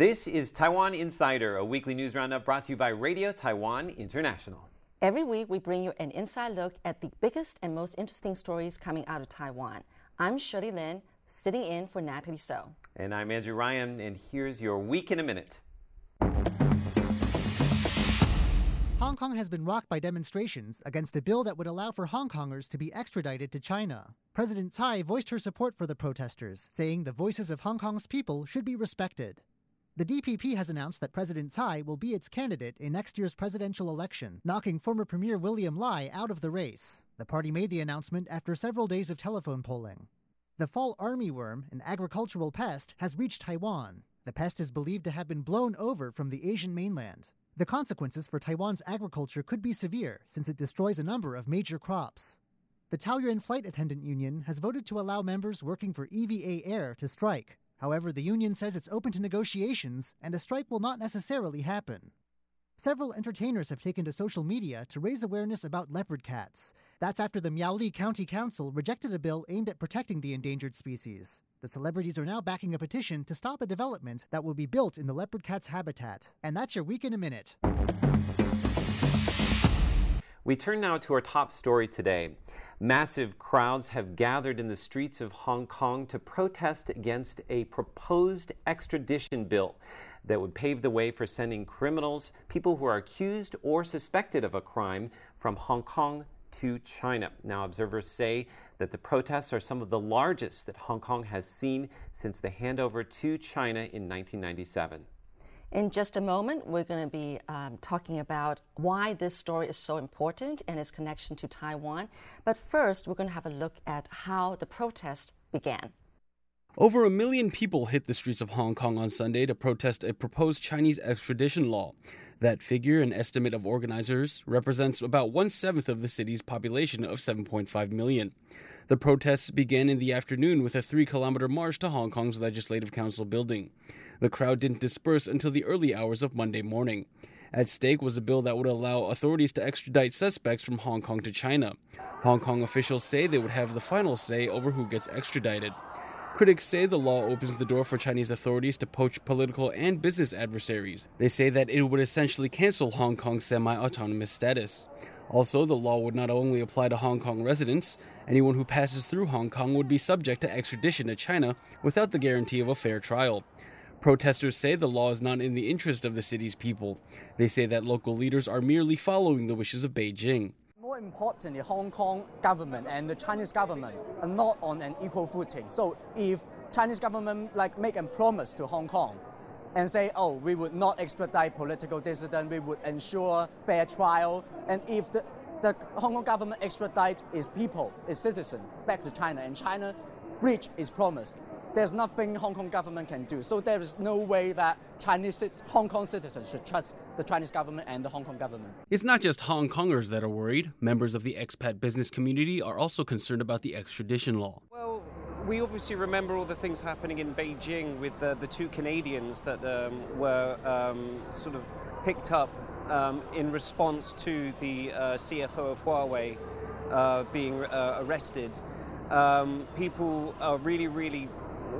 This is Taiwan Insider, a weekly news roundup brought to you by Radio Taiwan International. Every week, we bring you an inside look at the biggest and most interesting stories coming out of Taiwan. I'm Shirley Lin, sitting in for Natalie So. And I'm Andrew Ryan, and here's your week in a minute. Hong Kong has been rocked by demonstrations against a bill that would allow for Hong Kongers to be extradited to China. President Tsai voiced her support for the protesters, saying the voices of Hong Kong's people should be respected. The DPP has announced that President Tsai will be its candidate in next year's presidential election, knocking former Premier William Lai out of the race. The party made the announcement after several days of telephone polling. The fall armyworm, an agricultural pest, has reached Taiwan. The pest is believed to have been blown over from the Asian mainland. The consequences for Taiwan's agriculture could be severe since it destroys a number of major crops. The Taoyuan Flight Attendant Union has voted to allow members working for EVA Air to strike. However, the union says it's open to negotiations and a strike will not necessarily happen. Several entertainers have taken to social media to raise awareness about leopard cats. That's after the Miaoli County Council rejected a bill aimed at protecting the endangered species. The celebrities are now backing a petition to stop a development that will be built in the leopard cat's habitat. And that's your week in a minute. We turn now to our top story today. Massive crowds have gathered in the streets of Hong Kong to protest against a proposed extradition bill that would pave the way for sending criminals, people who are accused or suspected of a crime, from Hong Kong to China. Now, observers say that the protests are some of the largest that Hong Kong has seen since the handover to China in 1997. In just a moment, we're going to be um, talking about why this story is so important and its connection to Taiwan. But first, we're going to have a look at how the protest began. Over a million people hit the streets of Hong Kong on Sunday to protest a proposed Chinese extradition law. That figure, an estimate of organizers, represents about one seventh of the city's population of 7.5 million. The protests began in the afternoon with a three kilometer march to Hong Kong's Legislative Council building. The crowd didn't disperse until the early hours of Monday morning. At stake was a bill that would allow authorities to extradite suspects from Hong Kong to China. Hong Kong officials say they would have the final say over who gets extradited. Critics say the law opens the door for Chinese authorities to poach political and business adversaries. They say that it would essentially cancel Hong Kong's semi autonomous status. Also, the law would not only apply to Hong Kong residents, anyone who passes through Hong Kong would be subject to extradition to China without the guarantee of a fair trial. Protesters say the law is not in the interest of the city's people. They say that local leaders are merely following the wishes of Beijing more importantly, Hong Kong government and the Chinese government are not on an equal footing. So if Chinese government like make a promise to Hong Kong and say, oh, we would not extradite political dissident, we would ensure fair trial, and if the, the Hong Kong government extradite its people, its citizen, back to China, and China breach its promise, there's nothing Hong Kong government can do. So there is no way that Chinese Hong Kong citizens should trust the Chinese government and the Hong Kong government. It's not just Hong Kongers that are worried. Members of the expat business community are also concerned about the extradition law. Well, we obviously remember all the things happening in Beijing with the, the two Canadians that um, were um, sort of picked up um, in response to the uh, CFO of Huawei uh, being uh, arrested. Um, people are really, really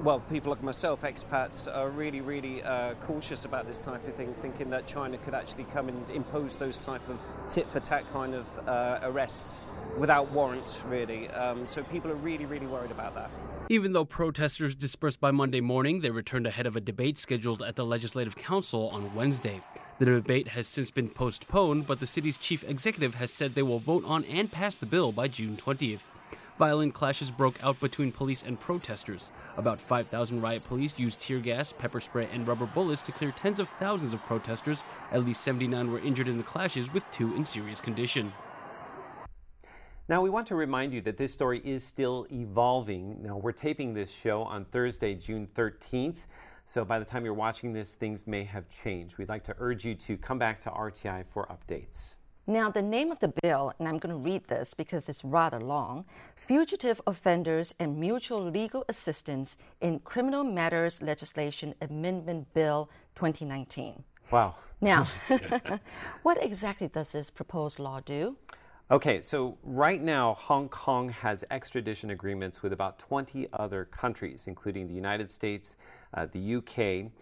well, people like myself, expats, are really, really uh, cautious about this type of thing, thinking that China could actually come and impose those type of tit for tat kind of uh, arrests without warrant, really. Um, so people are really, really worried about that. Even though protesters dispersed by Monday morning, they returned ahead of a debate scheduled at the Legislative Council on Wednesday. The debate has since been postponed, but the city's chief executive has said they will vote on and pass the bill by June 20th. Violent clashes broke out between police and protesters. About 5,000 riot police used tear gas, pepper spray, and rubber bullets to clear tens of thousands of protesters. At least 79 were injured in the clashes, with two in serious condition. Now, we want to remind you that this story is still evolving. Now, we're taping this show on Thursday, June 13th. So by the time you're watching this, things may have changed. We'd like to urge you to come back to RTI for updates. Now, the name of the bill, and I'm going to read this because it's rather long Fugitive Offenders and Mutual Legal Assistance in Criminal Matters Legislation Amendment Bill 2019. Wow. Now, what exactly does this proposed law do? Okay, so right now, Hong Kong has extradition agreements with about 20 other countries, including the United States, uh, the UK.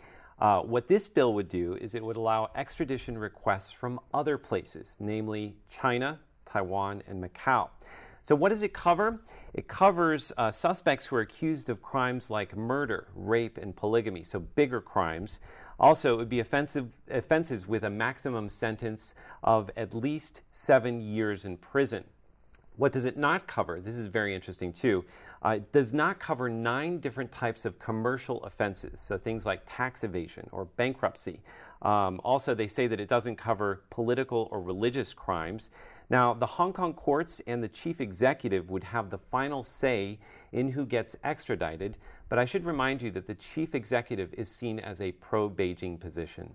Uh, what this bill would do is it would allow extradition requests from other places, namely China, Taiwan, and Macau. So, what does it cover? It covers uh, suspects who are accused of crimes like murder, rape, and polygamy, so bigger crimes. Also, it would be offensive, offenses with a maximum sentence of at least seven years in prison. What does it not cover? This is very interesting too. Uh, it does not cover nine different types of commercial offenses, so things like tax evasion or bankruptcy. Um, also, they say that it doesn't cover political or religious crimes. Now, the Hong Kong courts and the chief executive would have the final say in who gets extradited, but I should remind you that the chief executive is seen as a pro Beijing position.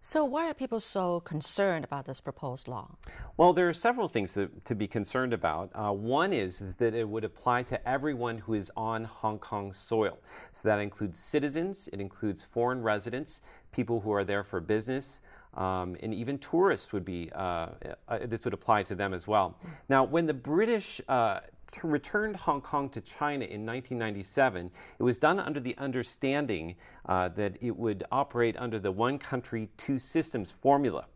So, why are people so concerned about this proposed law? Well, there are several things to, to be concerned about. Uh, one is, is that it would apply to everyone who is on Hong Kong soil. So, that includes citizens, it includes foreign residents, people who are there for business. Um, and even tourists would be, uh, uh, this would apply to them as well. Now, when the British uh, returned Hong Kong to China in 1997, it was done under the understanding uh, that it would operate under the one country, two systems formula.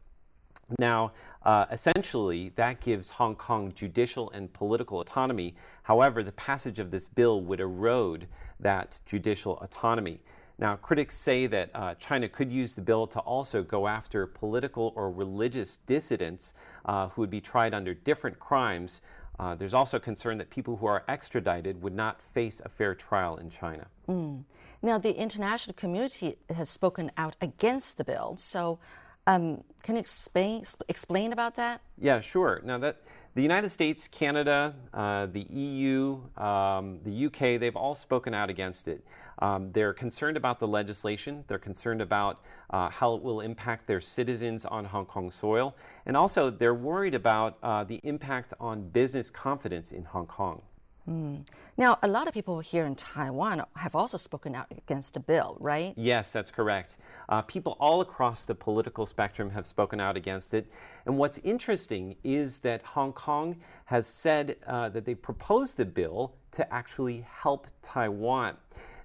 Now, uh, essentially, that gives Hong Kong judicial and political autonomy. However, the passage of this bill would erode that judicial autonomy. Now, critics say that uh, China could use the bill to also go after political or religious dissidents uh, who would be tried under different crimes uh, there's also concern that people who are extradited would not face a fair trial in China. Mm. Now, the international community has spoken out against the bill. So, um, can you explain explain about that? Yeah, sure. Now that the United States, Canada, uh, the EU, um, the UK, they've all spoken out against it. Um, they're concerned about the legislation. They're concerned about uh, how it will impact their citizens on Hong Kong soil, and also they're worried about uh, the impact on business confidence in Hong Kong. Mm. Now, a lot of people here in Taiwan have also spoken out against the bill, right? Yes, that's correct. Uh, people all across the political spectrum have spoken out against it. And what's interesting is that Hong Kong has said uh, that they proposed the bill to actually help Taiwan.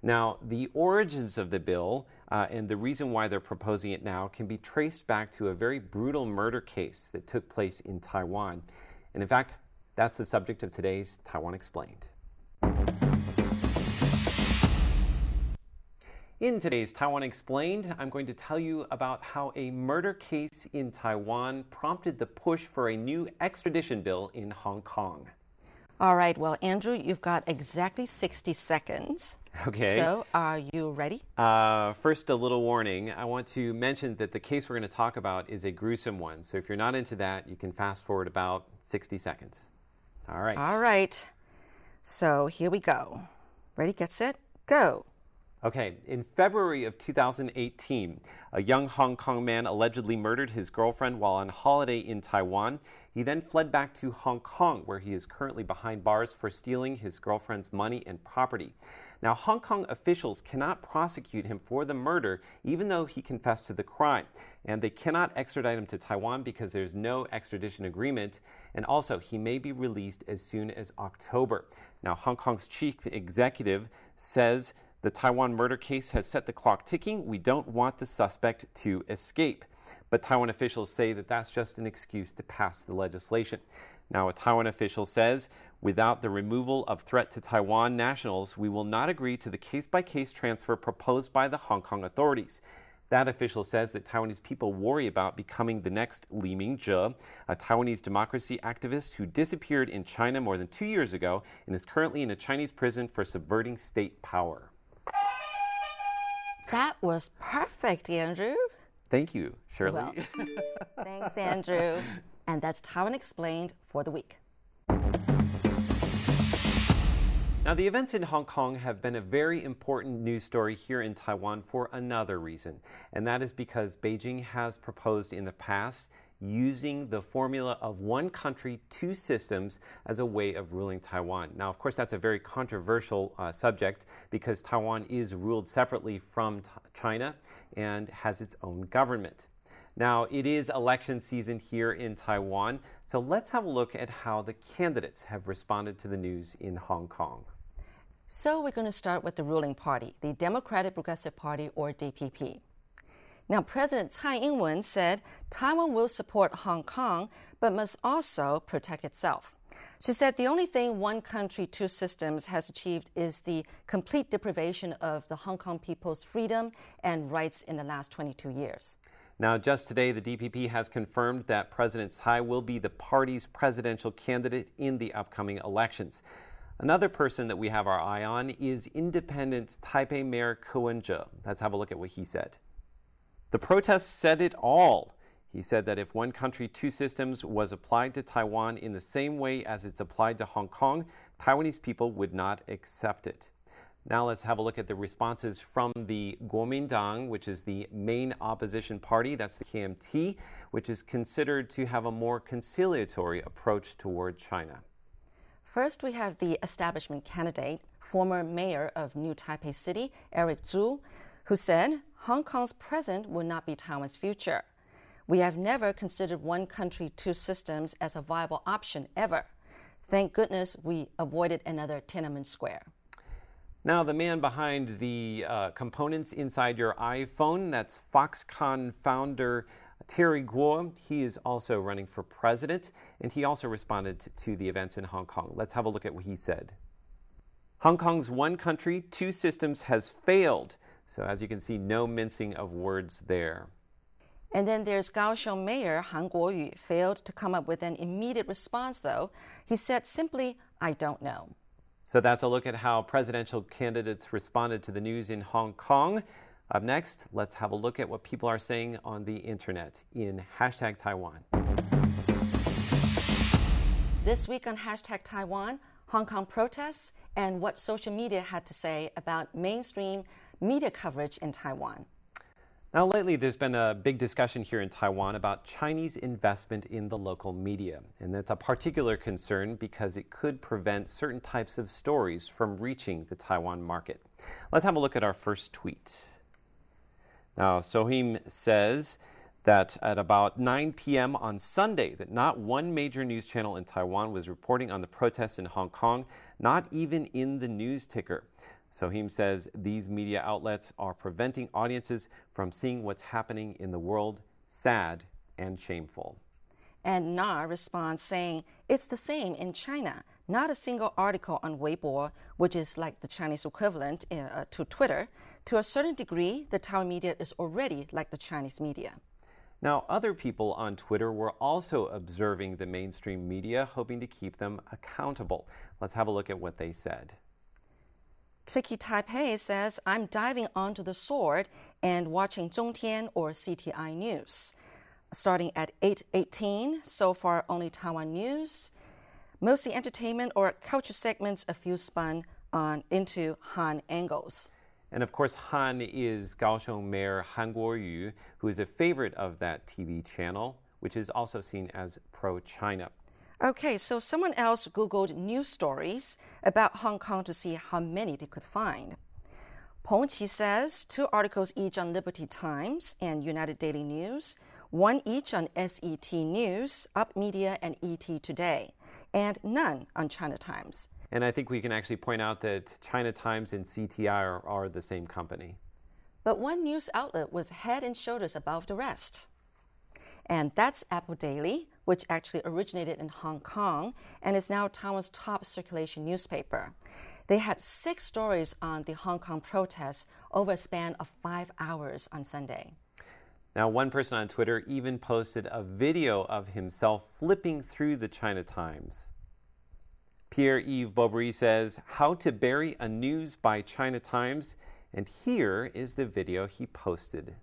Now, the origins of the bill uh, and the reason why they're proposing it now can be traced back to a very brutal murder case that took place in Taiwan. And in fact, that's the subject of today's Taiwan Explained. In today's Taiwan Explained, I'm going to tell you about how a murder case in Taiwan prompted the push for a new extradition bill in Hong Kong. All right, well, Andrew, you've got exactly 60 seconds. Okay. So, are you ready? Uh, first, a little warning. I want to mention that the case we're going to talk about is a gruesome one. So, if you're not into that, you can fast forward about 60 seconds. All right. All right. So here we go. Ready, get set, go. Okay, in February of 2018, a young Hong Kong man allegedly murdered his girlfriend while on holiday in Taiwan. He then fled back to Hong Kong, where he is currently behind bars for stealing his girlfriend's money and property. Now, Hong Kong officials cannot prosecute him for the murder, even though he confessed to the crime. And they cannot extradite him to Taiwan because there's no extradition agreement. And also, he may be released as soon as October. Now, Hong Kong's chief executive says the Taiwan murder case has set the clock ticking. We don't want the suspect to escape. But Taiwan officials say that that's just an excuse to pass the legislation. Now, a Taiwan official says without the removal of threat to Taiwan nationals, we will not agree to the case by case transfer proposed by the Hong Kong authorities. That official says that Taiwanese people worry about becoming the next Li Mingzhe, a Taiwanese democracy activist who disappeared in China more than two years ago and is currently in a Chinese prison for subverting state power. That was perfect, Andrew. Thank you, Shirley. Well, thanks, Andrew. And that's Taiwan Explained for the week. Now, the events in Hong Kong have been a very important news story here in Taiwan for another reason, and that is because Beijing has proposed in the past using the formula of one country, two systems as a way of ruling Taiwan. Now, of course, that's a very controversial uh, subject because Taiwan is ruled separately from China and has its own government. Now, it is election season here in Taiwan, so let's have a look at how the candidates have responded to the news in Hong Kong. So, we're going to start with the ruling party, the Democratic Progressive Party or DPP. Now, President Tsai Ing wen said Taiwan will support Hong Kong, but must also protect itself. She said the only thing one country, two systems has achieved is the complete deprivation of the Hong Kong people's freedom and rights in the last 22 years. Now, just today, the DPP has confirmed that President Tsai will be the party's presidential candidate in the upcoming elections. Another person that we have our eye on is independent Taipei Mayor Ko Wen-je. Let's have a look at what he said. The protests said it all. He said that if one country, two systems was applied to Taiwan in the same way as it's applied to Hong Kong, Taiwanese people would not accept it. Now let's have a look at the responses from the Kuomintang, which is the main opposition party. That's the KMT, which is considered to have a more conciliatory approach toward China. First, we have the establishment candidate, former mayor of New Taipei City, Eric Chu, who said Hong Kong's present will not be Taiwan's future. We have never considered one country, two systems as a viable option ever. Thank goodness we avoided another Tiananmen Square. Now, the man behind the uh, components inside your iPhone, that's Foxconn founder Terry Gou. He is also running for president, and he also responded to the events in Hong Kong. Let's have a look at what he said. Hong Kong's one country, two systems has failed. So, as you can see, no mincing of words there. And then there's Kaohsiung Mayor Han Kuo-yu, failed to come up with an immediate response, though. He said simply, I don't know. So that's a look at how presidential candidates responded to the news in Hong Kong. Up next, let's have a look at what people are saying on the internet in hashtag Taiwan. This week on hashtag Taiwan, Hong Kong protests and what social media had to say about mainstream media coverage in Taiwan. Now, lately, there's been a big discussion here in Taiwan about Chinese investment in the local media. And that's a particular concern because it could prevent certain types of stories from reaching the Taiwan market. Let's have a look at our first tweet. Now, Sohim says that at about 9 p.m. on Sunday, that not one major news channel in Taiwan was reporting on the protests in Hong Kong, not even in the news ticker. Sohim says these media outlets are preventing audiences from seeing what's happening in the world. Sad and shameful. And Na responds saying, It's the same in China. Not a single article on Weibo, which is like the Chinese equivalent uh, to Twitter. To a certain degree, the Taiwan media is already like the Chinese media. Now, other people on Twitter were also observing the mainstream media, hoping to keep them accountable. Let's have a look at what they said. Tricky Taipei says, I'm diving onto the sword and watching Zhongtian or CTI News. Starting at 8.18, so far only Taiwan News. Mostly entertainment or culture segments, a few spun on into Han angles. And of course, Han is Kaohsiung Mayor Han Kuo-yu, who is a favorite of that TV channel, which is also seen as pro-China. Okay, so someone else Googled news stories about Hong Kong to see how many they could find. Peng Qi says two articles each on Liberty Times and United Daily News, one each on SET News, Up Media, and ET Today, and none on China Times. And I think we can actually point out that China Times and CTI are, are the same company. But one news outlet was head and shoulders above the rest. And that's Apple Daily, which actually originated in Hong Kong and is now Taiwan's top circulation newspaper. They had six stories on the Hong Kong protests over a span of five hours on Sunday. Now, one person on Twitter even posted a video of himself flipping through the China Times. Pierre Yves Baubry says, How to Bury a News by China Times. And here is the video he posted.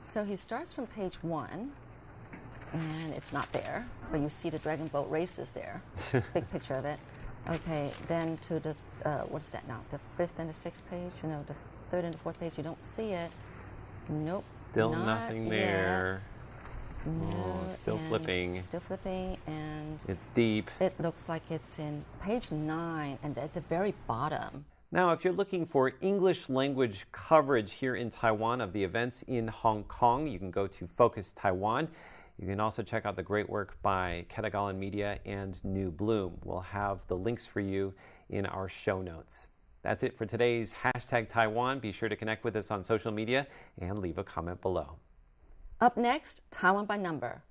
So he starts from page one, and it's not there, but you see the dragon boat races there. Big picture of it. Okay, then to the, uh, what is that now? The fifth and the sixth page? You know, the third and the fourth page, you don't see it. Nope. Still nothing there. No, oh, still flipping. Still flipping, and it's deep. It looks like it's in page nine and at the very bottom. Now, if you're looking for English language coverage here in Taiwan of the events in Hong Kong, you can go to Focus Taiwan. You can also check out the great work by Ketagalan Media and New Bloom. We'll have the links for you in our show notes. That's it for today's hashtag Taiwan. Be sure to connect with us on social media and leave a comment below. Up next, Taiwan by number.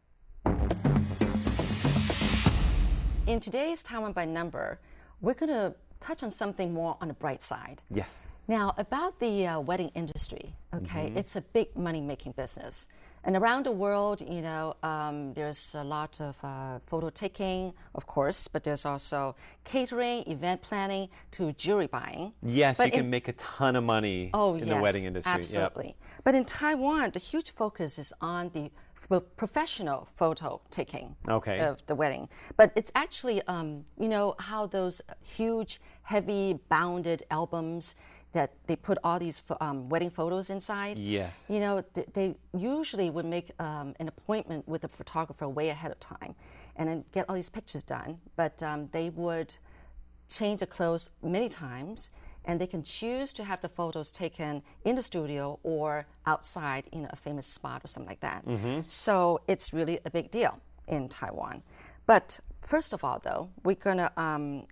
In today's Taiwan by number, we're going to touch on something more on the bright side. Yes. Now, about the uh, wedding industry, okay, Mm-hmm. it's a big money making business. And around the world, you know, um, there's a lot of uh, photo taking, of course, but there's also catering, event planning, to jewelry buying. Yes, But you can in- make a ton of money Oh, in yes, the wedding industry. Yep. Absolutely. But in Taiwan, the huge focus is on the professional photo taking Okay. of the wedding. But it's actually, um, you know, how those huge, heavy, bounded albums that they put all these um, wedding photos inside. Yes. You know, th- they usually would make um, an appointment with a photographer way ahead of time and then get all these pictures done. But um, they would change the clothes many times and they can choose to have the photos taken in the studio or outside in a famous spot or something like that. So it's really a big deal in Taiwan. But first of all, though, we're gonna um,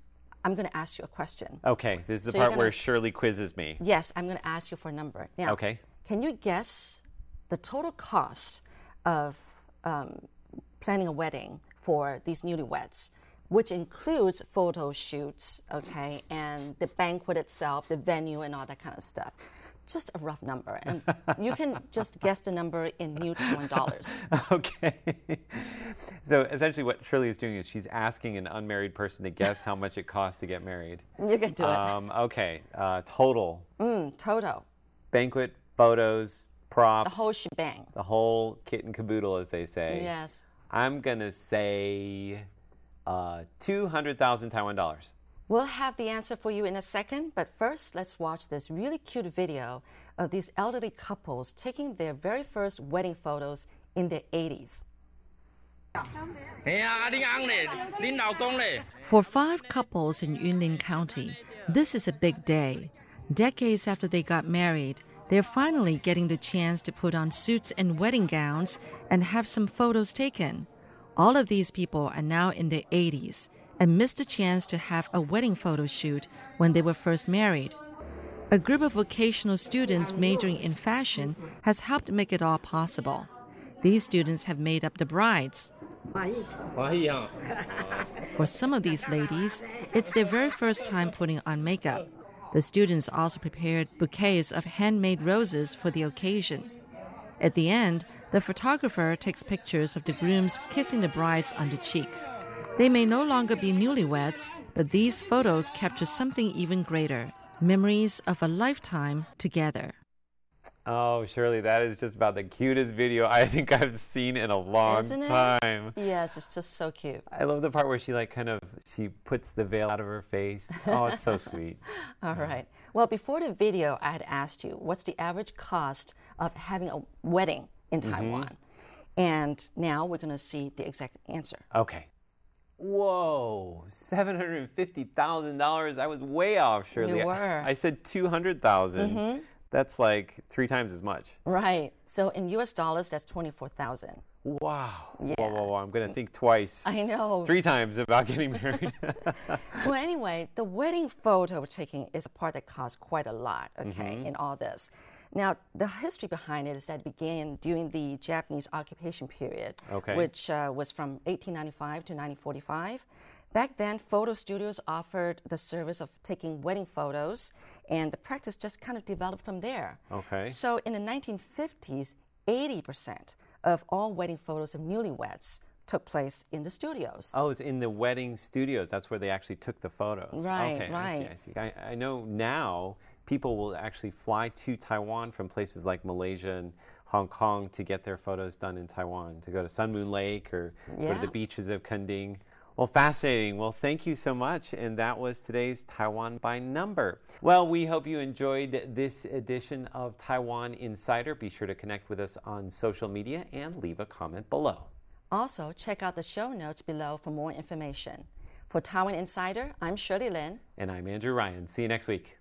I'm gonna ask you a question. Okay, this is the So you're part where gonna- Shirley quizzes me. Yes, I'm going to ask you for a number. Now, Okay. Can you guess the total cost of um, planning a wedding for these newlyweds, which includes photo shoots, okay, and the banquet itself, the venue, and all that kind of stuff? Just a rough number, and you can just guess the number in New Taiwan dollars. Okay. so essentially, what Shirley is doing is she's asking an unmarried person to guess how much it costs to get married. You can do Um, okay, uh, total it. Mm, total, banquet, photos, props, the whole shebang. the whole kit and caboodle, as they say. Yes. I'm gonna say uh, 200,000 Taiwan dollars. We'll have the answer for you in a second, but first, let's watch this really cute video of these elderly couples taking their very first wedding photos in their 80s. For five couples in Yunlin County, this is a big day. Decades after they got married, they're finally getting the chance to put on suits and wedding gowns and have some photos taken. All of these people are now in their 80s and missed the chance to have a wedding photo shoot when they were first married. A group of vocational students majoring in fashion has helped make it all possible. These students have made up the brides. For some of these ladies, it's their very first time putting on makeup. The students also prepared bouquets of handmade roses for the occasion. At the end, the photographer takes pictures of the grooms kissing the brides on the cheek. They may no longer be newlyweds, but these photos capture something even greater memories of a lifetime together. Oh, Shirley, that is just about the cutest video I think I've seen in a long Isn't it? time. Yes, it's just so cute. I love the part where she like kind of she puts the veil out of her face. Oh, it's so sweet. All right. Well, before the video, I had asked you what's the average cost of having a wedding in mm-hmm. Taiwan? And now we're going to see the exact answer. Okay. Whoa, seven hundred and fifty thousand dollars. I was way off, Shirley. You were. I said two mm-hmm. That's like three times as much. Right. So in US dollars, that's 24,000. Wow. Yeah. Whoa, whoa, whoa. I'm gonna think twice. I know. Three times about getting married. Well, anyway, the wedding photo taking is a part that costs quite a lot, okay, mm-hmm. in all this. Now, the history behind it is that it began during the Japanese occupation period, Okay. which uh, was from 1895 to 1945. Back then, photo studios offered the service of taking wedding photos, and the practice just kind of developed from there. Okay. So, in the 1950s, 80% of all wedding photos of newlyweds took place in the studios. Oh, it's in the wedding studios. That's where they actually took the photos. Right, okay, right. I see. I see. I, I know now people will actually fly to Taiwan from places like Malaysia and Hong Kong to get their photos done in Taiwan, to go to Sun Moon Lake or go to the beaches of Kending. Well, fascinating. Well, thank you so much. And that was today's Taiwan by number. Well, we hope you enjoyed this edition of Taiwan Insider. Be sure to connect with us on social media and leave a comment below. Also, check out the show notes below for more information. For Taiwan Insider, I'm Shirley Lin. And I'm Andrew Ryan. See you next week.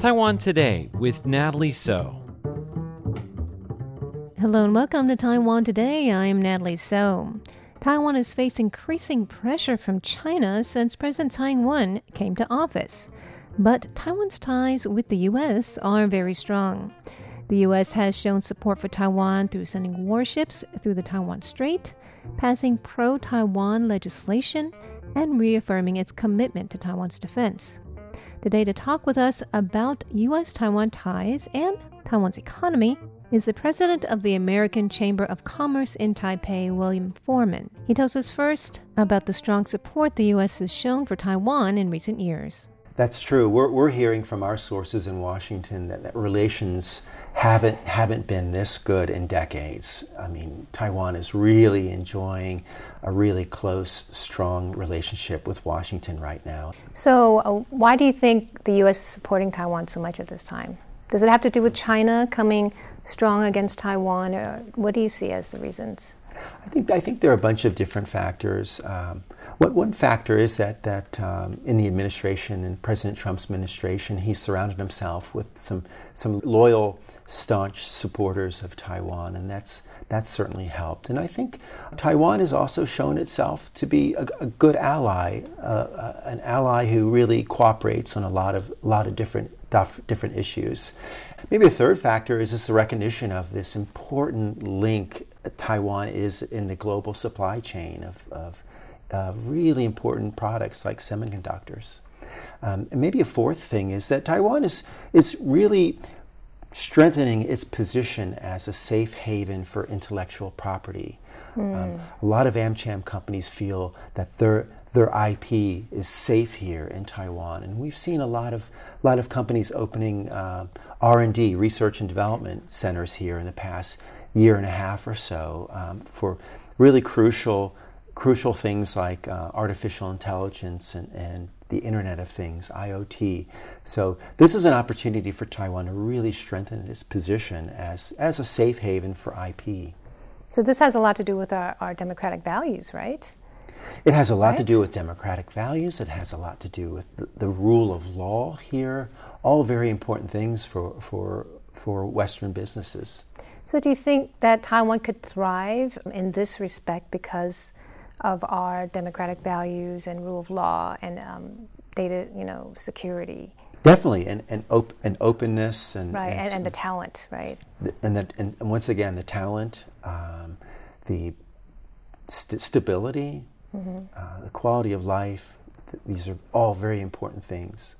Taiwan Today with Natalie So. Hello and welcome to Taiwan Today. I'm Natalie So. Taiwan has faced increasing pressure from China since President Tsai Ing-wen came to office. But Taiwan's ties with the U.S. are very strong. The U.S. has shown support for Taiwan through sending warships through the Taiwan Strait, passing pro Taiwan legislation, and reaffirming its commitment to Taiwan's defense. Today, to talk with us about U.S. Taiwan ties and Taiwan's economy is the president of the American Chamber of Commerce in Taipei, William Foreman. He tells us first about the strong support the U.S. has shown for Taiwan in recent years. That's true. We're, we're hearing from our sources in Washington that, that relations haven't haven't been this good in decades. I mean, Taiwan is really enjoying a really close, strong relationship with Washington right now. So, uh, why do you think the U.S. is supporting Taiwan so much at this time? Does it have to do with China coming strong against Taiwan, or what do you see as the reasons? I think I think there are a bunch of different factors. Um, what one factor is that that um, in the administration, in President Trump's administration, he surrounded himself with some some loyal, staunch supporters of Taiwan, and that's that's certainly helped. And I think Taiwan has also shown itself to be a, a good ally, uh, uh, an ally who really cooperates on a lot of a lot of different different issues. Maybe a third factor is just the recognition of this important link Taiwan is in the global supply chain of, of uh, really important products like semiconductors. Um, and maybe a fourth thing is that Taiwan is, is really strengthening its position as a safe haven for intellectual property. Mm. Um, a lot of AmCham companies feel that their their IP is safe here in Taiwan, and we've seen a lot of a lot of companies opening uh, R and D, research and development centers here in the past year and a half or so um, for really crucial crucial things like uh, artificial intelligence and, and the Internet of Things, IoT. So this is an opportunity for Taiwan to really strengthen its position as, as a safe haven for IP. So this has a lot to do with our, our democratic values, right? It has a lot right? to do with democratic values. It has a lot to do with the, the, rule of law here. All very important things for, for, for Western businesses. So, do you think that Taiwan could thrive in this respect because of our democratic values and rule of law and um, data, you know, security? Definitely, and and, op- and openness and right, and, and, and, the talent, right? And the, and once again, the talent, um, the st- stability, mm-hmm. uh, the quality of life. Th- these are all very important things.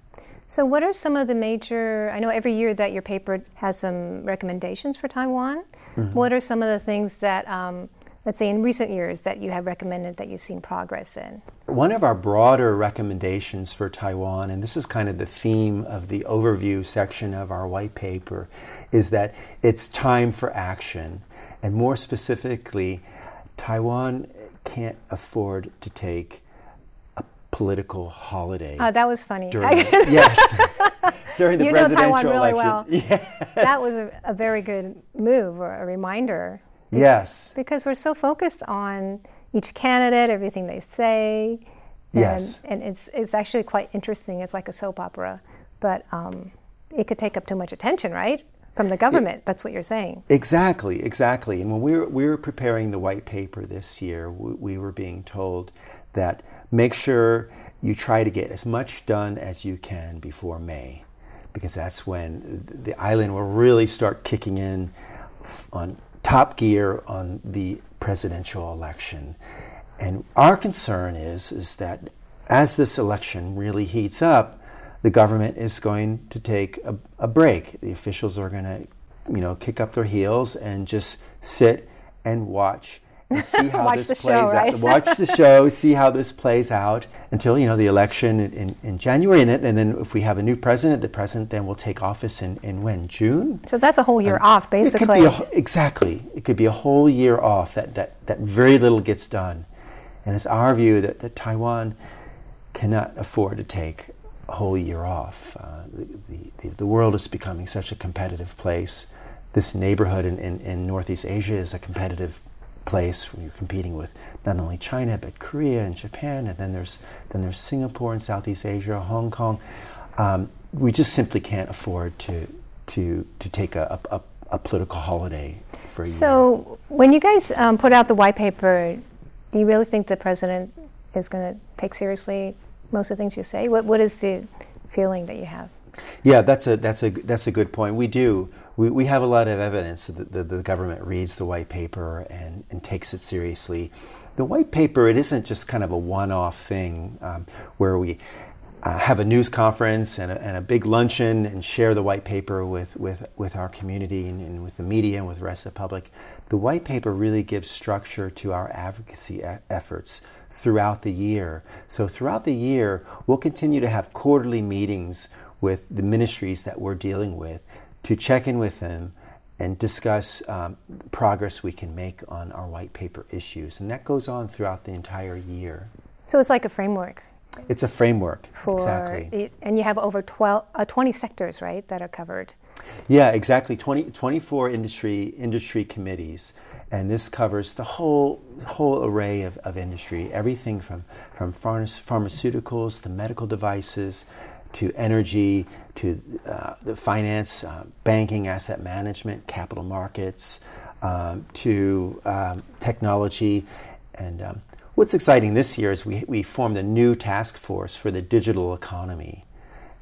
So, what are some of the major? I know every year that your paper has some recommendations for Taiwan. Mm-hmm. What are some of the things that, um, let's say, in recent years that you have recommended that you've seen progress in? One of our broader recommendations for Taiwan, and this is kind of the theme of the overview section of our white paper, is that it's time for action. And more specifically, Taiwan can't afford to take political holiday. Oh, that was funny. During, yes, during the you presidential know Taiwan really election. well. Yes. That was a, a, very good move or a reminder. Yes. Because we're so focused on each candidate, everything they say. And, yes. And it's, it's actually quite interesting. It's like a soap opera, but um, it could take up too much attention, right? From the government, it, that's what you're saying. Exactly, exactly. And when we were, we were preparing the white paper this year, we, we were being told that make sure you try to get as much done as you can before May, because that's when the island will really start kicking in on top gear on the presidential election. And our concern is, is that as this election really heats up, the government is going to take a, a break. The officials are going to, you know, kick up their heels and just sit and watch and see how this plays show, right? out. Watch the show, see how this plays out until you know the election in, in, in, January, and then, and then if we have a new president, the president then will take office in, in when June. So that's a whole year um, off, basically. It a, exactly, it could be a whole year off. That that that very little gets done, and it's our view that, that Taiwan cannot afford to take whole year off. Uh, the, the, the world is becoming such a competitive place. This neighborhood in, in, in Northeast Asia is a competitive place where you're competing with not only China but Korea and Japan, and then there's then there's Singapore and Southeast Asia, Hong Kong. Um, we just simply can't afford to to to take a, a, a political holiday for a so, year. So, when you guys um, put out the white paper, do you really think the president is going to take seriously most of the things you say? What What is the feeling that you have? Yeah, that's a that's a that's a good point. We do. We, we have a lot of evidence that the, the government reads the white paper and, and takes it seriously. The white paper it isn't just kind of a one-off thing um, where we uh, have a news conference and a, and a, big luncheon and share the white paper with, with, with our community and, and, with the media and with the rest of the public. The white paper really gives structure to our advocacy efforts throughout the year. So, throughout the year, we'll continue to have quarterly meetings with the ministries that we're dealing with to check in with them and discuss um, progress we can make on our white paper issues. And that goes on throughout the entire year. So, it's like a framework. It's a framework. For exactly. It, and you have over 12, uh, 20 sectors, right, that are covered. Yeah, exactly. 20, 24 industry industry committees, and this covers the whole whole array of, of industry, everything from from pharmaceuticals to medical devices, to energy, to uh, the finance, uh, banking, asset management, capital markets, um, to um, technology, and um, What's exciting this year is we, we formed a new task force for the digital economy.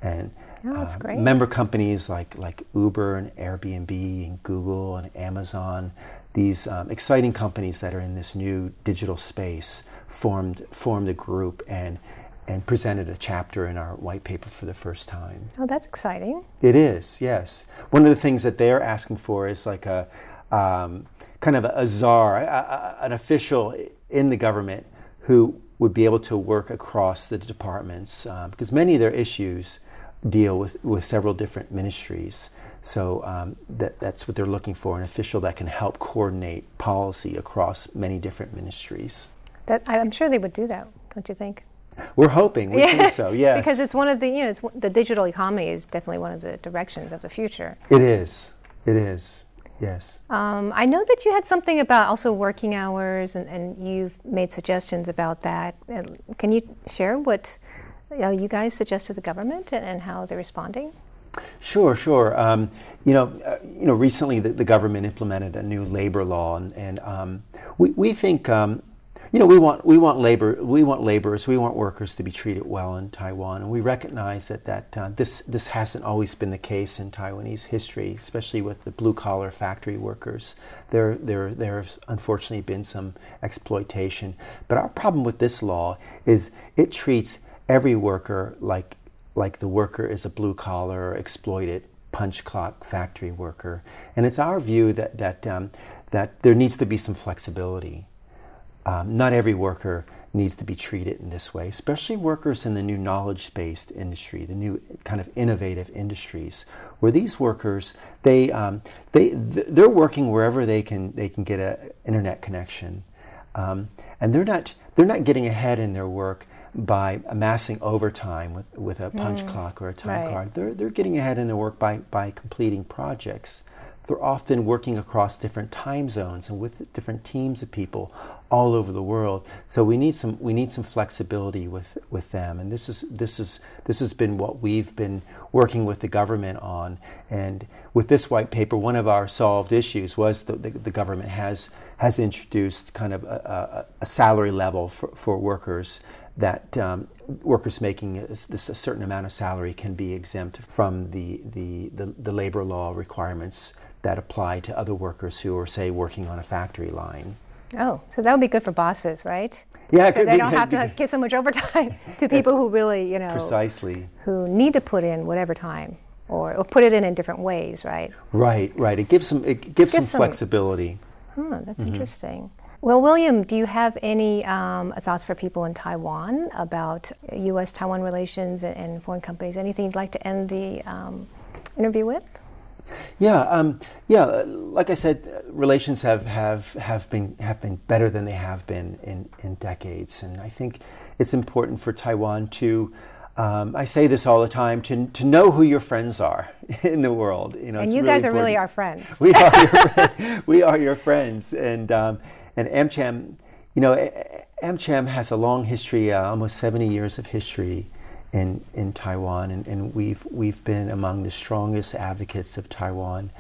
And oh, uh, member companies like, like Uber and Airbnb and Google and Amazon, these um, exciting companies that are in this new digital space, formed, formed a group and, and presented a chapter in our white paper for the first time. Oh, that's exciting. It is, yes. One of the things that they're asking for is like a um, kind of a czar, a, a, an official in the government who would be able to work across the departments um, because many of their issues deal with, with several different ministries. So um, that, that's what they're looking for an official that can help coordinate policy across many different ministries. That, I'm sure they would do that, don't you think? We're hoping. We yeah. think so. Yes. because it's one of the you know the digital economy is definitely one of the directions of the future. It is. It is. Yes. Um, I know that you had something about also working hours, and, and you've made suggestions about that. Can you share what you, guys suggest to the government and, how they're responding? Sure, sure. Um, you know, uh, you know, recently the, the, government implemented a new labor law, and, and um, we, we think um, you know, we want we want labor we want laborers we want workers to be treated well in Taiwan, and we recognize that that uh, this this hasn't always been the case in Taiwanese history, especially with the blue collar factory workers. There there there's unfortunately been some exploitation, but our problem with this law is it treats every worker like like the worker is a blue collar exploited punch clock factory worker, and it's our view that that um, that there needs to be some flexibility um, not every worker needs to be treated in this way, especially workers in the new knowledge based industry, the new kind of innovative industries, where these workers, they, um, they, they're working wherever they can, they can get an internet connection. Um, and they're not, they're not getting ahead in their work by amassing overtime with, with a punch mm, clock or a time right. card. They're, they're getting ahead in their work by, by completing projects they're often working across different time zones and with different teams of people all over the world. So we need some we need some flexibility with, with them. And this is this is this has been what we've been working with the government on. And with this white paper, one of our solved issues was that the, the government has has introduced kind of a, a, a salary level for, for workers that um, workers making a, this, a certain amount of salary can be exempt from the, the, the, the labor law requirements that apply to other workers who are, say, working on a factory line. Oh, so that would be good for bosses, right? Yeah, so they be, don't have to give so much overtime to people who really, you know, precisely who need to put in whatever time, or, or put it in in different ways, right? Right, right. It gives some it gives, some, some, flexibility. Huh, that's mm-hmm. interesting. Well, William, do you have any um, thoughts for people in Taiwan about U.S. Taiwan relations and, and, foreign companies? Anything you'd like to end the um, interview with? Yeah, um, yeah. Like I said, relations have, have, have been have been better than they have been in, in decades, and I think it's important for Taiwan to. Um, I say this all the time to, to know who your friends are in the world. You know, and you really guys are important. really our friends. we are your, we are your friends, and um, and AmCham, you know, AmCham has a long history, uh, almost seventy years of history in, in Taiwan, and, and we've, we've been among the strongest advocates of Taiwan.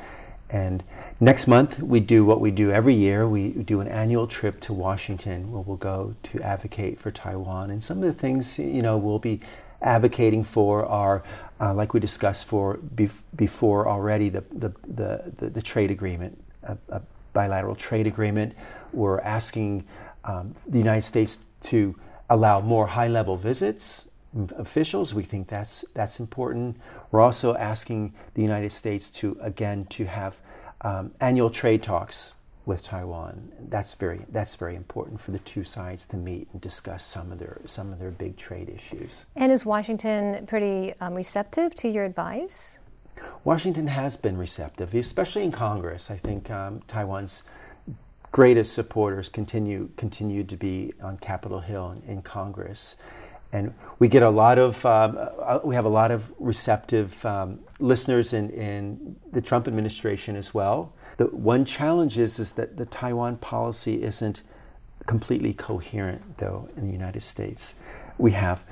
And next month, we do what we do every year. We do an annual trip to Washington where we'll go to advocate for Taiwan. And some of the things, you know, we'll be advocating for are, uh, like we discussed for bef- before already, the, the, the, the, the trade agreement, a, a, bilateral trade agreement. We're asking um, the United States to allow more high level visits officials. We think that's that's important. We're also asking the United States to again to have um, annual trade talks with Taiwan. That's very that's very important for the two sides to meet and discuss some of their some of their big trade issues. And is Washington pretty um, receptive to your advice? Washington has been receptive, especially in Congress. I think um, Taiwan's greatest supporters continue continue to be on Capitol Hill in, in Congress and we get a lot of um, uh, we have a lot of receptive um, listeners in, in the Trump administration as well. The one challenge is is that the Taiwan policy isn't completely coherent though in the United States. We have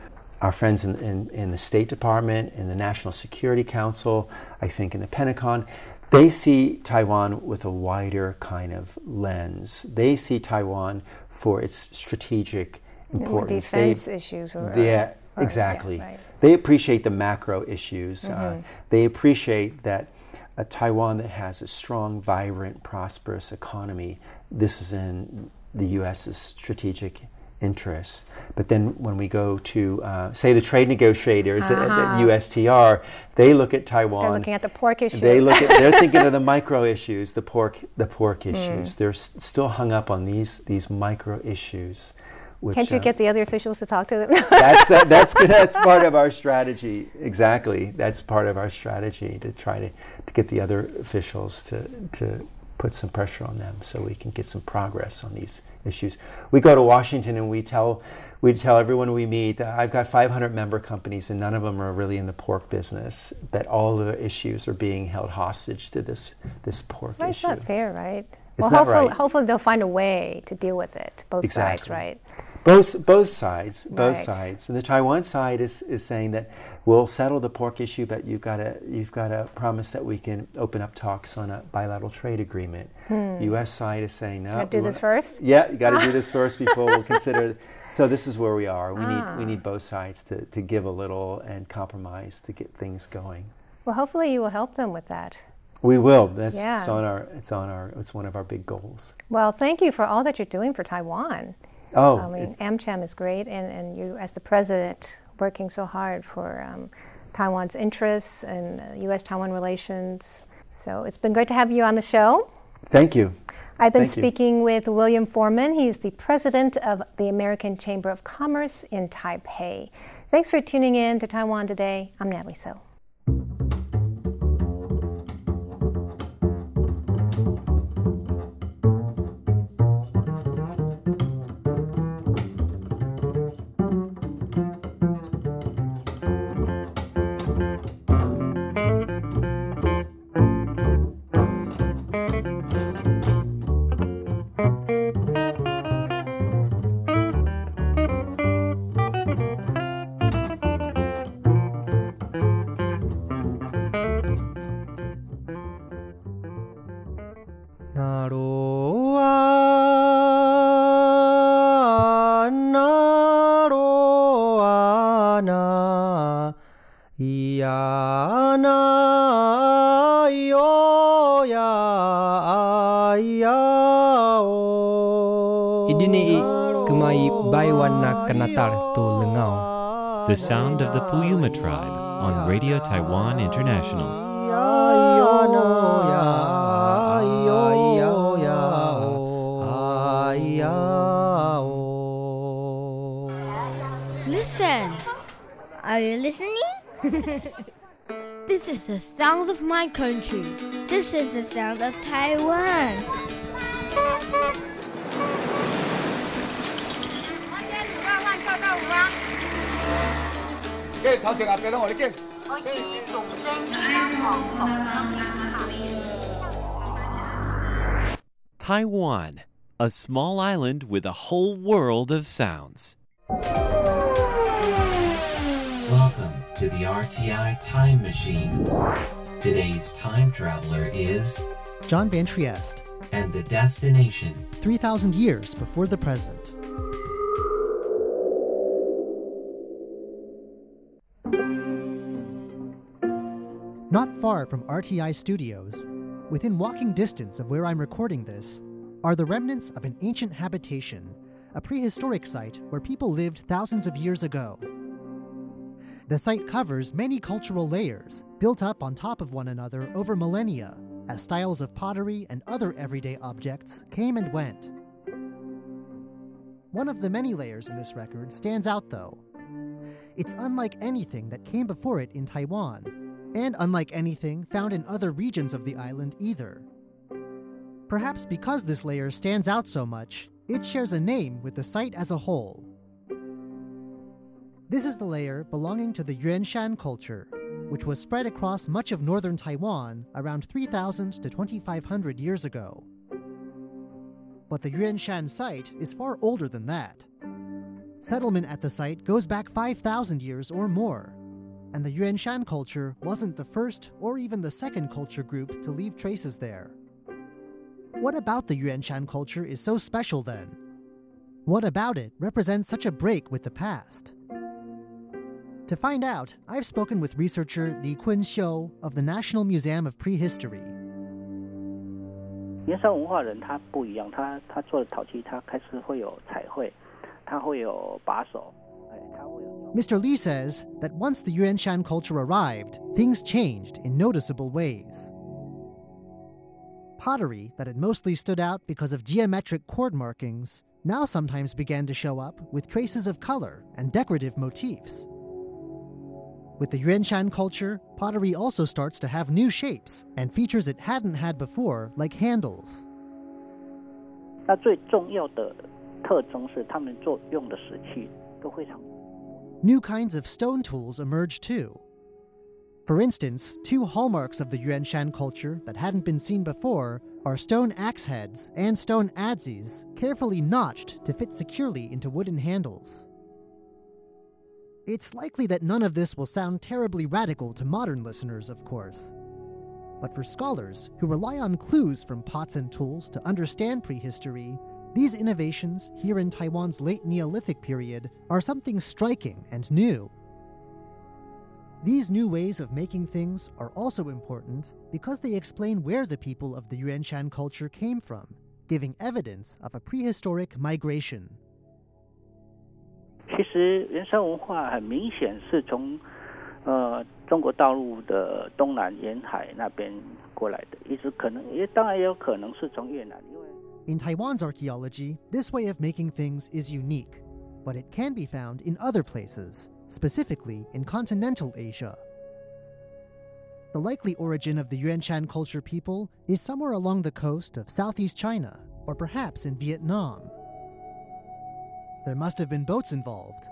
our friends in, in, in the State Department, in the National Security Council, I think in the Pentagon, they see Taiwan with a wider kind of lens. They see Taiwan for its strategic importance. Defense they, issues, or yeah, or, exactly. Yeah, right. They appreciate the macro issues. Uh, mm-hmm. Uh, they appreciate that a Taiwan that has a strong, vibrant, prosperous economy. This is in the U.S.'s strategic interests. But then when we go to, uh, say, the trade negotiators uh-huh. at, at, USTR, they look at Taiwan. They're looking at the pork issue. They look at. They're thinking of the micro issues, the pork, the pork hmm. issues. Mm. They're s- still hung up on these these micro issues. Which, Can't you uh, get the other officials to talk to them? that's uh, that's that's part of our strategy. Exactly, that's part of our strategy to try to, to get the other officials to to put some pressure on them so we can get some progress on these issues. We go to Washington and we tell we tell everyone we meet that I've got 500 member companies and none of them are really in the pork business. That all the issues are being held hostage to this this pork well, issue. It's not fair, right? It's well, hopefully, right. hopefully they'll find a way to deal with it. Both exactly. sides, right? Both both sides, both right. sides, and the Taiwan side is, is saying that we'll settle the pork issue, but you've got to you've got to promise that we can open up talks on a bilateral trade agreement. Hmm. U.S. side is saying no. Do this first. Yeah, you got to do this first before we'll consider. So this is where we are. We ah. need we need both sides to, to give a little and compromise to get things going. Well, hopefully you will help them with that. We will. That's yeah. it's on our it's on our it's one of our big goals. Well, thank you for all that you're doing for Taiwan. Oh, I mean, AmCham is great, and, and you, as the president, working so hard for um, Taiwan's interests and uh, U.S. Taiwan relations. So it's been great to have you on the show. Thank you. I've been Thank speaking you. with William Foreman. He's the president of the American Chamber of Commerce in Taipei. Thanks for tuning in to Taiwan Today. I'm Natalie Tso. The sound of the Puyuma tribe on Radio Taiwan International. Listen. Are you listening? this is the sound of my country. This is the sound of Taiwan. 앞에는 Taiwan, a small island with a whole world of sounds. Welcome to the RTI Time Machine. Today's time traveler is John Van Trieste. And the destination 3,000 years before the present. Not far from RTI studios, within walking distance of where I'm recording this, are the remnants of an ancient habitation, a prehistoric site where people lived thousands of years ago. The site covers many cultural layers built up on top of one another over millennia as styles of pottery and other everyday objects came and went. One of the many layers in this record stands out, though. It's unlike anything that came before it in Taiwan, and unlike anything found in other regions of the island either. Perhaps because this layer stands out so much, it shares a name with the site as a whole. This is the layer belonging to the Yuanshan culture, which was spread across much of northern Taiwan around 3,000 to 2,500 years ago. But the Yuanshan site is far older than that. Settlement at the site goes back 5,000 years or more, and the Yuanshan culture wasn't the first or even the second culture group to leave traces there. What about the Yuanshan culture is so special then? What about it represents such a break with the past? To find out, I've spoken with researcher Li Kun Xiu of the National Museum of Prehistory. 岩山文化人他不一样，他他做的陶器，他开始会有彩绘，他会有把手，哎，他会有。 Mr. Li says that once the Yuanshan culture arrived, things changed in noticeable ways. Pottery that had mostly stood out because of geometric chord markings now sometimes began to show up with traces of color and decorative motifs. With the Yuanshan culture, pottery also starts to have new shapes and features it hadn't had before, like handles. 那最重要的特征是他们做用的石器都非常 New kinds of stone tools emerged too. For instance, two hallmarks of the Yuanshan culture that hadn't been seen before are stone axe heads and stone adzes, carefully notched to fit securely into wooden handles. It's likely that none of this will sound terribly radical to modern listeners, of course. But for scholars who rely on clues from pots and tools to understand prehistory, these innovations here in Taiwan's late Neolithic period are something striking and new. These new ways of making things are also important because they explain where the people of the Yuanshan culture came from, giving evidence of a prehistoric migration. 其实原山文化很明显是从呃中国大陆的东南沿海那边过来的，一直可能也当然也有可能是从越南，因为 In Taiwan's archaeology, this way of making things is unique, but it can be found in other places, specifically in continental Asia. The likely origin of the Yuanshan culture people is somewhere along the coast of southeast China, or perhaps in Vietnam. There must have been boats involved,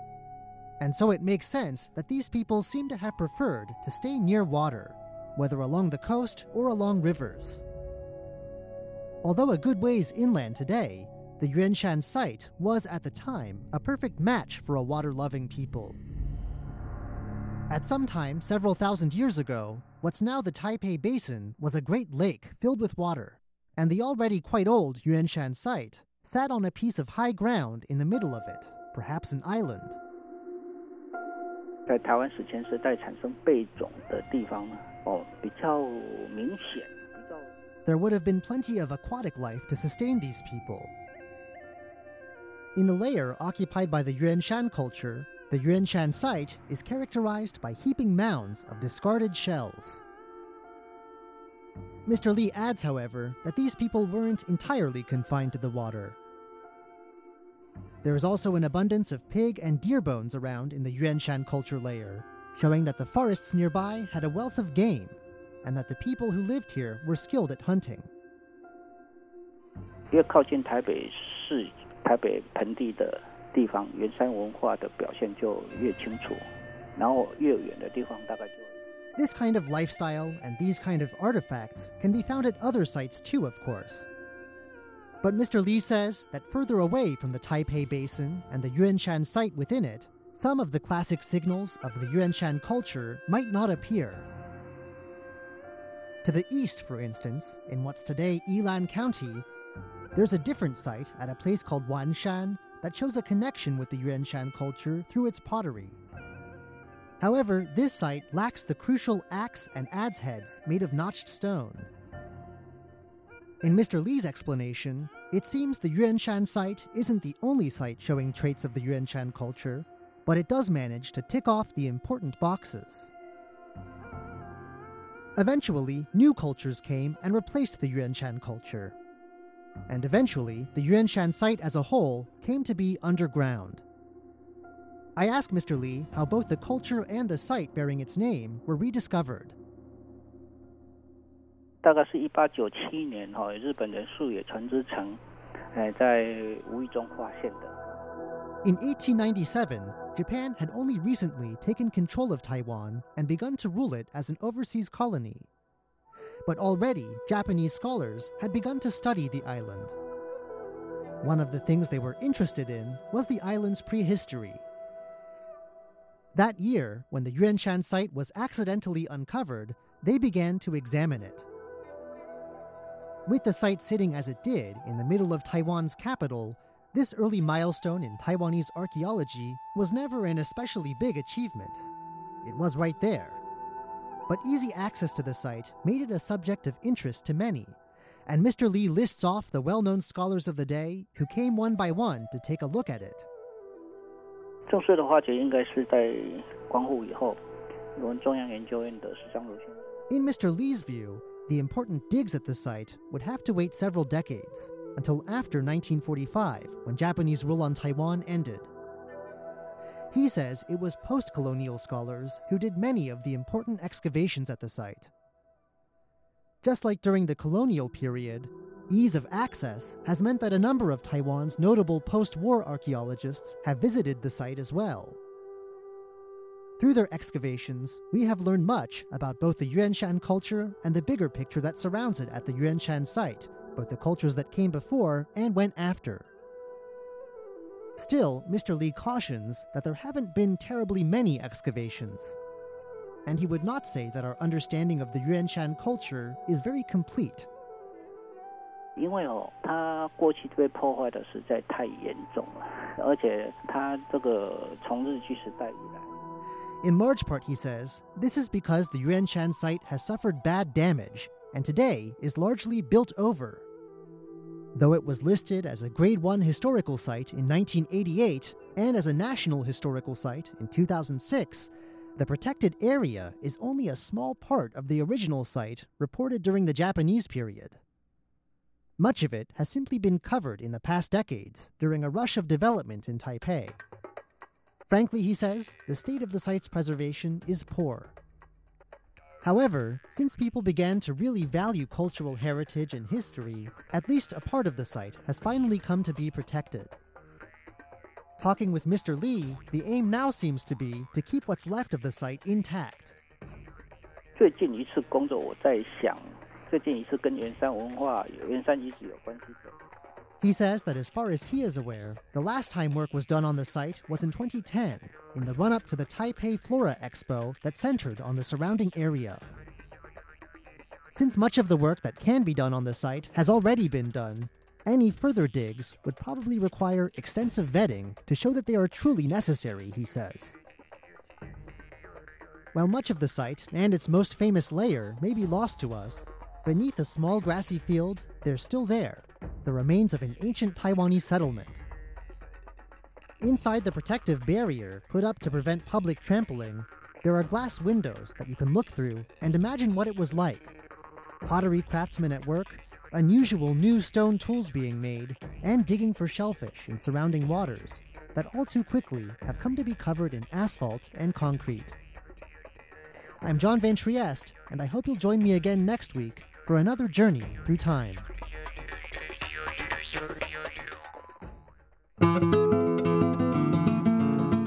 and so it makes sense that these people seem to have preferred to stay near water, whether along the coast or along rivers. Although a good ways inland today, the Yuanshan site was at the time a perfect match for a water loving people. At some time, several thousand years ago, what's now the Taipei Basin was a great lake filled with water, and the already quite old Yuanshan site sat on a piece of high ground in the middle of it, perhaps an island. 在台湾史前时代产生贝种的地方呢，哦，比较明显，比较 There would have been plenty of aquatic life to sustain these people. In the layer occupied by the Yuan Shan culture, the Yuan Shan site is characterized by heaping mounds of discarded shells. Mr. Lee adds, however, that these people weren't entirely confined to the water. There is also an abundance of pig and deer bones around in the Yuan Shan culture layer, showing that the forests nearby had a wealth of game, and that the people who lived here were skilled at hunting. 越靠近台北市、台北盆地的地方，原山文化的表现就越清楚，然后越远的地方大概就。 This kind of lifestyle and these kind of artifacts can be found at other sites too, of course. But Mr. Lee says that further away from the Taipei Basin and the Yuanshan site within it, some of the classic signals of the Yuanshan culture might not appear. To the east, for instance, in what's today Yilan County, there's a different site at a place called Wanshan that shows a connection with the Yuanshan culture through its pottery. However, this site lacks the crucial axe and adze heads made of notched stone. In Mr. Li's explanation, it seems the Yuanshan site isn't the only site showing traits of the Yuanshan culture, but it does manage to tick off the important boxes. Eventually, new cultures came and replaced the Yuanshan culture. And eventually, the Yuanshan site as a whole came to be underground. I asked Mr. Li how both the culture and the site bearing its name were rediscovered. 大概是一八九七年哈，日本人素野船之城，哎，在无意中发现的。 In 1897, Japan had only recently taken control of Taiwan and begun to rule it as an overseas colony. But already, Japanese scholars had begun to study the island. One of the things they were interested in was the island's prehistory. That year, when the Yuanshan site was accidentally uncovered, they began to examine it. With the site sitting as it did in the middle of Taiwan's capital, this early milestone in Taiwanese archaeology was never an especially big achievement. It was right there. But easy access to the site made it a subject of interest to many, and Mr. Li lists off the well known scholars of the day who came one by one to take a look at it. 正式的化解应该是在光复以后，我们中央研究院的石章儒先生。 In Mr. Li's view, the important digs at the site would have to wait several decades, until after 1945, when Japanese rule on Taiwan ended. He says it was post colonial scholars who did many of the important excavations at the site. Just like during the colonial period, ease of access has meant that a number of Taiwan's notable post war archaeologists have visited the site as well. Through their excavations, we have learned much about both the Yuanshan culture and the bigger picture that surrounds it at the Yuanshan site, both the cultures that came before and went after. Still, Mr. Li cautions that there haven't been terribly many excavations. And he would not say that our understanding of the Yuanshan culture is very complete. 因为哦，它过去被破坏的实在太严重了，而且它这个从日据时代以来， In large part, he says, this is because the Yuanshan site has suffered bad damage and today is largely built over. Though it was listed as a Grade 1 historical site in 1988 and as a National Historical Site in 2006, the protected area is only a small part of the original site reported during the Japanese period. Much of it has simply been covered in the past decades during a rush of development in Taipei. Frankly, he says, the state of the site's preservation is poor. However, since people began to really value cultural heritage and history, at least a part of the site has finally come to be protected. Talking with Mr. Li, the aim now seems to be to keep what's left of the site intact. 最近一次工作，我在想，最近一次跟圆山文化、圆山遗址有关系的。 He says that as far as he is aware, the last time work was done on the site was in 2010, in the run up to the Taipei Flora Expo that centered on the surrounding area. Since much of the work that can be done on the site has already been done, any further digs would probably require extensive vetting to show that they are truly necessary, he says. While much of the site and its most famous layer may be lost to us, beneath a small grassy field, they're still there the remains of an ancient Taiwanese settlement. Inside the protective barrier put up to prevent public trampling, there are glass windows that you can look through and imagine what it was like. Pottery craftsmen at work, unusual new stone tools being made, and digging for shellfish in surrounding waters that all too quickly have come to be covered in asphalt and concrete. I'm John Van Trieste, and I hope you'll join me again next week for another journey through time.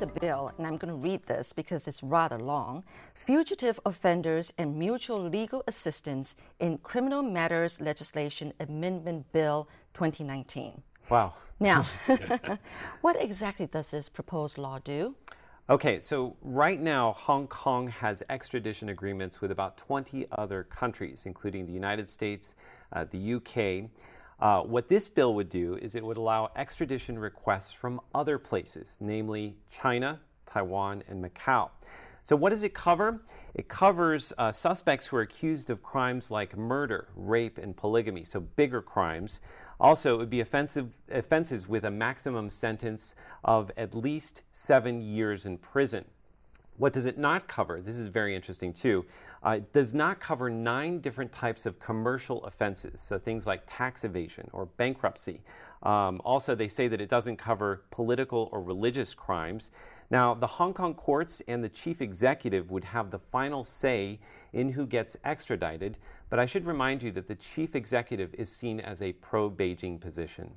the name of the bill, and I'm going to read this because it's rather long Fugitive Offenders and Mutual Legal Assistance in Criminal Matters Legislation Amendment Bill 2019. Wow. Now, what exactly does this proposed law do? Okay, so right now, Hong Kong has extradition agreements with about 20 other countries, including the United States, uh, the UK. Uh, what this bill would do is it would allow extradition requests from other places, namely China, Taiwan, and Macau. So, what does it cover? It covers uh, suspects who are accused of crimes like murder, rape, and polygamy, so bigger crimes. Also, it would be offensive, offenses with a maximum sentence of at least seven years in prison. What does it not cover? This is very interesting too. Uh, it does not cover nine different types of commercial offenses, so things like tax evasion or bankruptcy. Um, also, they say that it doesn't cover political or religious crimes. Now, the Hong Kong courts and the chief executive would have the final say in who gets extradited, but I should remind you that the chief executive is seen as a pro Beijing position.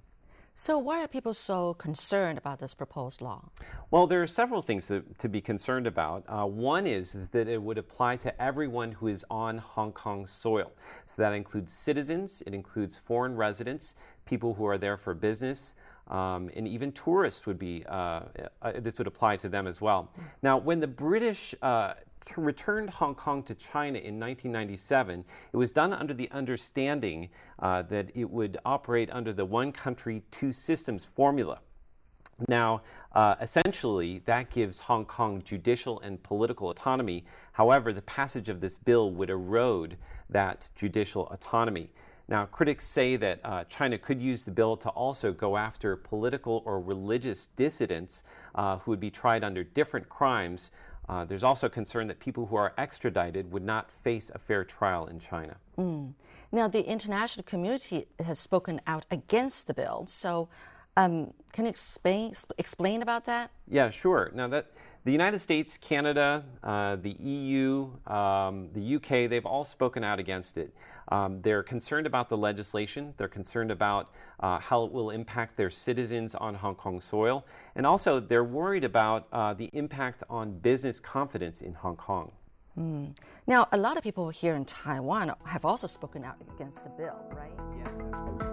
So, why are people so concerned about this proposed law? Well, there are several things to, to be concerned about. Uh, one is, is that it would apply to everyone who is on Hong Kong soil. So, that includes citizens, it includes foreign residents, people who are there for business, um, and even tourists would be, uh, uh, this would apply to them as well. Now, when the British uh, returned Hong Kong to China in 1997, it was done under the understanding uh, that it would operate under the one country, two systems formula. Now, uh, essentially, that gives Hong Kong judicial and political autonomy. However, the passage of this bill would erode that judicial autonomy. Now, critics say that uh, China could use the bill to also go after political or religious dissidents uh, who would be tried under different crimes. Uh, there's also concern that people who are extradited would not face a fair trial in China. Mm. Now, the international community has spoken out against the bill. So, um, can you explain explain about that? Yeah, sure. Now that the United States, Canada, uh, the EU, um, the UK, they've all spoken out against it. Um, they're concerned about the legislation. They're concerned about uh, how it will impact their citizens on Hong Kong soil, and also they're worried about uh, the impact on business confidence in Hong Kong. Mm. Now, a lot of people here in Taiwan have also spoken out against the bill, right? Yes.